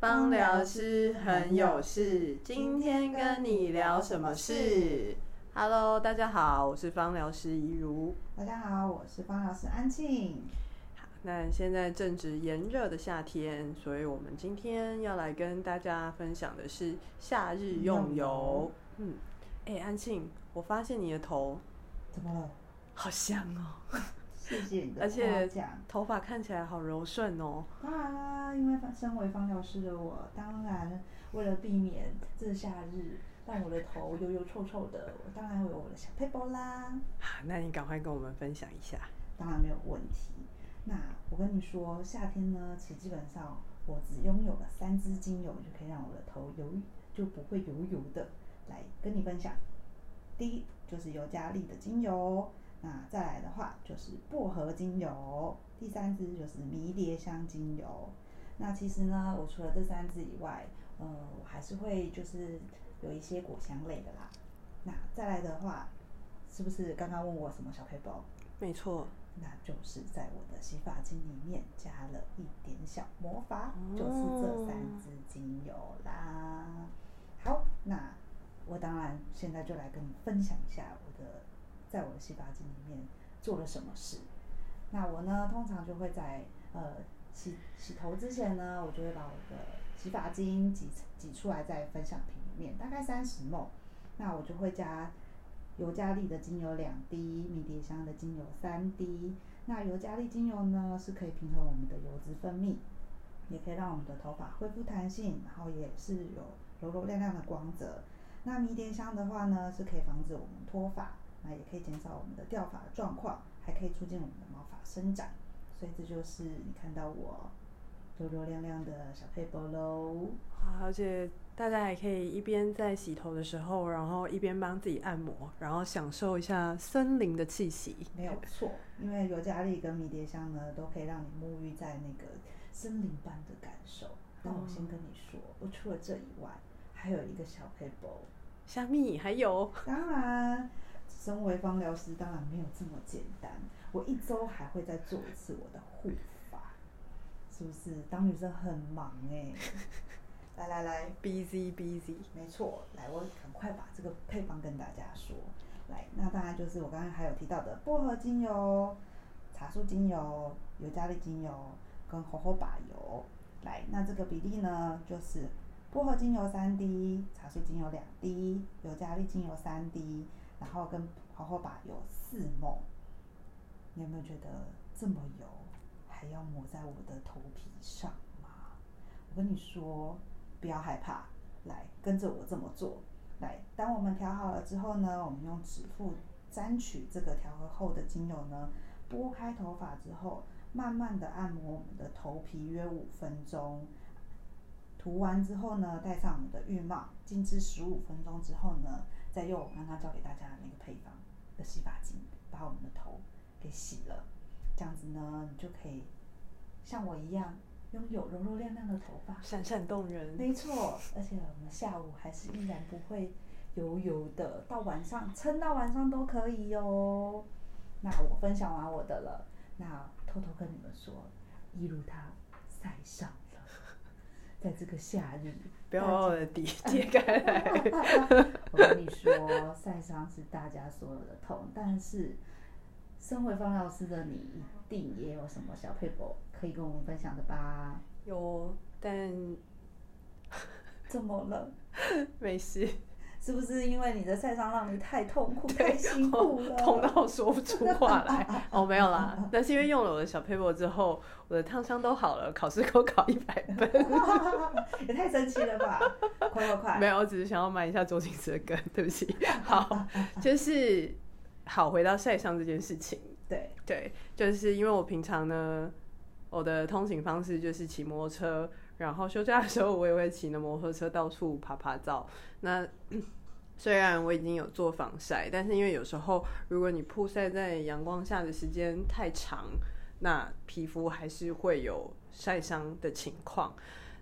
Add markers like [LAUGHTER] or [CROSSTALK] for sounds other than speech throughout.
芳疗师很有事，今天跟你聊什么事？Hello，大家好，我是芳疗师怡如。大家好，我是芳疗师安庆。那现在正值炎热的夏天，所以我们今天要来跟大家分享的是夏日用油。嗯，哎，安庆，我发现你的头怎么了？好香哦。谢谢你的而且头发看起来好柔顺哦。当然啦，因为身为芳疗师的我，当然为了避免这夏日让我的头油油臭臭的，我当然会有我的小配包啦。好，那你赶快跟我们分享一下。当然没有问题。那我跟你说，夏天呢，其实基本上我只拥有了三支精油，就可以让我的头油就不会油油的。来跟你分享，第一就是尤加利的精油。那再来的话就是薄荷精油，第三支就是迷迭香精油。那其实呢，我除了这三支以外，呃，我还是会就是有一些果香类的啦。那再来的话，是不是刚刚问我什么小配包？没错，那就是在我的洗发精里面加了一点小魔法，就是这三支精油啦。好，那我当然现在就来跟你分享一下我的。在我的洗发精里面做了什么事？那我呢，通常就会在呃洗洗头之前呢，我就会把我的洗发精挤挤出来在分享瓶里面，大概三十 ml。那我就会加尤加利的精油两滴，迷迭香的精油三滴。那尤加利精油呢，是可以平衡我们的油脂分泌，也可以让我们的头发恢复弹性，然后也是有柔柔亮亮的光泽。那迷迭香的话呢，是可以防止我们脱发。那也可以减少我们的掉发的状况，还可以促进我们的毛发生长，所以这就是你看到我油油亮亮的小配包喽。而且大家还可以一边在洗头的时候，然后一边帮自己按摩，然后享受一下森林的气息。没有错，因为尤加利跟迷迭香呢，都可以让你沐浴在那个森林般的感受。但我先跟你说，我除了这以外，还有一个小配包。虾米还有？当然。身为芳疗师，当然没有这么简单。我一周还会再做一次我的护发，是不是？当女生很忙 [LAUGHS] 哎。来来来，busy busy，没错。来，我赶快把这个配方跟大家说。来，那当然就是我刚刚还有提到的薄荷精油、茶树精油、尤加利精油跟荷荷把油。来，那这个比例呢，就是薄荷精油三滴，茶树精油两滴，尤加利精油三滴。然后跟好好把油四抹，你有没有觉得这么油还要抹在我的头皮上吗？我跟你说，不要害怕，来跟着我这么做。来，当我们调好了之后呢，我们用指腹沾取这个调和后的精油呢，拨开头发之后，慢慢的按摩我们的头皮约五分钟。涂完之后呢，戴上我们的浴帽，静置十五分钟之后呢。再用我刚刚教给大家的那个配方的洗发精，把我们的头给洗了，这样子呢，你就可以像我一样拥有柔柔亮亮的头发，闪闪动人。没错，而且我们下午还是依然不会油油的，到晚上撑到晚上都可以哦。那我分享完我的了，那偷偷跟你们说，一如它晒伤。在这个夏日，不要把我的底揭开来。我跟你说，晒伤是大家所有的痛，但是身为方老师的你，一定也有什么小配博可以跟我们分享的吧？有，但 [LAUGHS] 怎么了？[LAUGHS] 没事。是不是因为你的晒伤让你太痛苦、[LAUGHS] 太辛苦了，痛到说不出话来？[LAUGHS] 哦，没有啦，那是因为用了我的小 paper 之后，我的烫伤都好了，考试够考一百分，[LAUGHS] 也太神奇了吧！快快快！没有，我只是想要买一下周星驰的歌，对不起。好，就是好回到晒伤这件事情。对对，就是因为我平常呢，我的通行方式就是骑摩托车。然后休假的时候，我也会骑着摩托车到处爬爬照。那 [CLEARS THROAT] 虽然我已经有做防晒，但是因为有时候如果你曝晒在阳光下的时间太长，那皮肤还是会有晒伤的情况。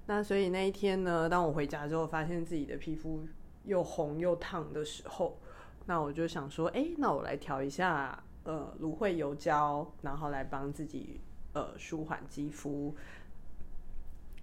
那所以那一天呢，当我回家之后，发现自己的皮肤又红又烫的时候，那我就想说，哎，那我来调一下呃芦荟油胶，然后来帮自己呃舒缓肌肤。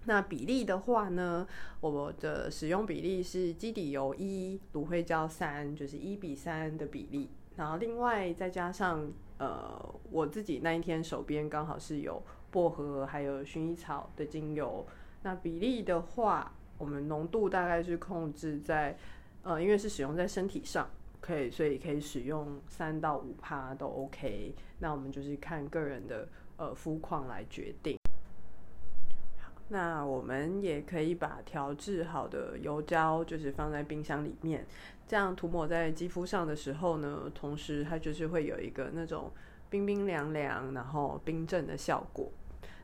那比例的话呢，我的使用比例是基底油一，芦荟胶三，就是一比三的比例。然后另外再加上呃，我自己那一天手边刚好是有薄荷还有薰衣草的精油。那比例的话，我们浓度大概是控制在呃，因为是使用在身体上，可以所以可以使用三到五帕都 OK。那我们就是看个人的呃肤况来决定。那我们也可以把调制好的油胶，就是放在冰箱里面，这样涂抹在肌肤上的时候呢，同时它就是会有一个那种冰冰凉凉，然后冰镇的效果。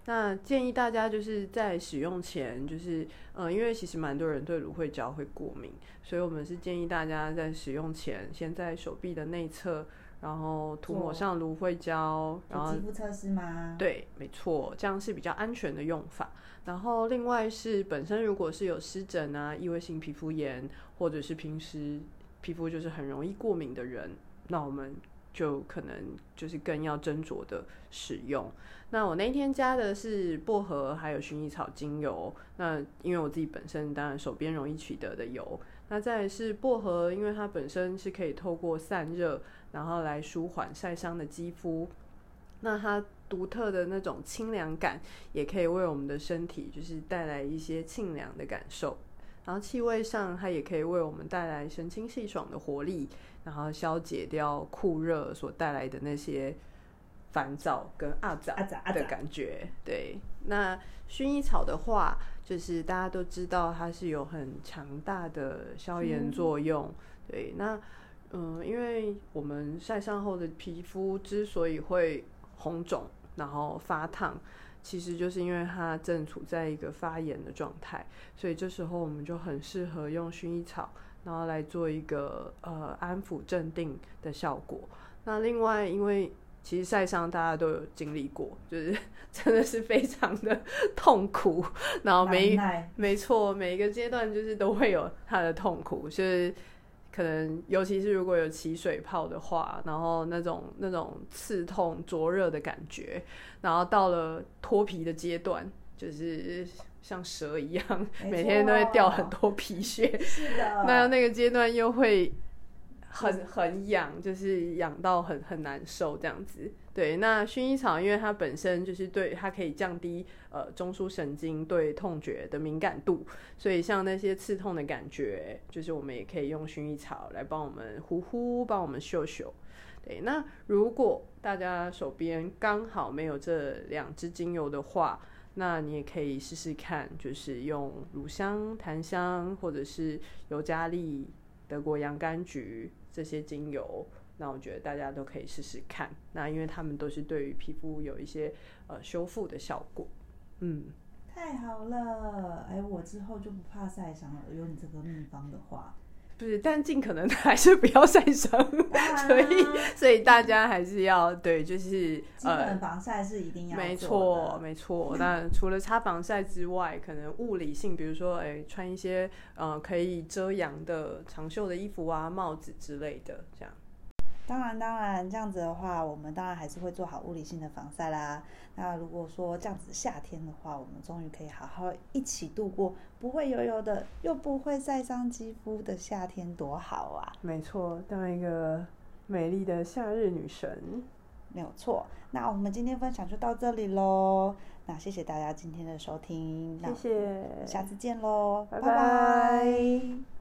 那建议大家就是在使用前，就是呃，因为其实蛮多人对芦荟胶会过敏，所以我们是建议大家在使用前，先在手臂的内侧。然后涂抹上芦荟胶，然后肌肤测试吗？对，没错，这样是比较安全的用法。然后另外是本身如果是有湿疹啊、异位性皮肤炎，或者是平时皮肤就是很容易过敏的人，那我们就可能就是更要斟酌的使用。那我那天加的是薄荷还有薰衣草精油，那因为我自己本身当然手边容易取得的油。那再是薄荷，因为它本身是可以透过散热，然后来舒缓晒伤的肌肤。那它独特的那种清凉感，也可以为我们的身体就是带来一些清凉的感受。然后气味上，它也可以为我们带来神清气爽的活力，然后消解掉酷热所带来的那些烦躁跟阿杂的感觉。对，那薰衣草的话。就是大家都知道它是有很强大的消炎作用，对。那嗯，因为我们晒伤后的皮肤之所以会红肿，然后发烫，其实就是因为它正处在一个发炎的状态，所以这时候我们就很适合用薰衣草，然后来做一个呃安抚镇定的效果。那另外，因为其实晒伤大家都有经历过，就是 [LAUGHS] 真的是非常的痛苦。然后每没错，每一个阶段就是都会有它的痛苦，就是可能尤其是如果有起水泡的话，然后那种那种刺痛灼热的感觉，然后到了脱皮的阶段，就是像蛇一样，每天都会掉很多 [LAUGHS] 皮屑。是的，那那个阶段又会。很很痒，就是痒到很很难受这样子。对，那薰衣草因为它本身就是对它可以降低呃中枢神经对痛觉的敏感度，所以像那些刺痛的感觉，就是我们也可以用薰衣草来帮我们呼呼，帮我们嗅嗅。对，那如果大家手边刚好没有这两支精油的话，那你也可以试试看，就是用乳香、檀香或者是尤加利、德国洋甘菊。这些精油，那我觉得大家都可以试试看。那因为他们都是对于皮肤有一些呃修复的效果。嗯，太好了！哎，我之后就不怕晒伤了。有你这个秘方的话，不是，但尽可能 [LAUGHS] 还是不要晒伤。[LAUGHS] 所以，所以大家还是要对，就是呃，防晒是一定要。没错，没错。那 [LAUGHS] 除了擦防晒之外，可能物理性，比如说，哎，穿一些呃可以遮阳的长袖的衣服啊、帽子之类的，这样。当然，当然，这样子的话，我们当然还是会做好物理性的防晒啦。那如果说这样子夏天的话，我们终于可以好好一起度过不会油油的，又不会晒伤肌肤的夏天，多好啊！没错，当一个美丽的夏日女神，没有错。那我们今天分享就到这里喽。那谢谢大家今天的收听，谢谢，下次见喽，拜拜。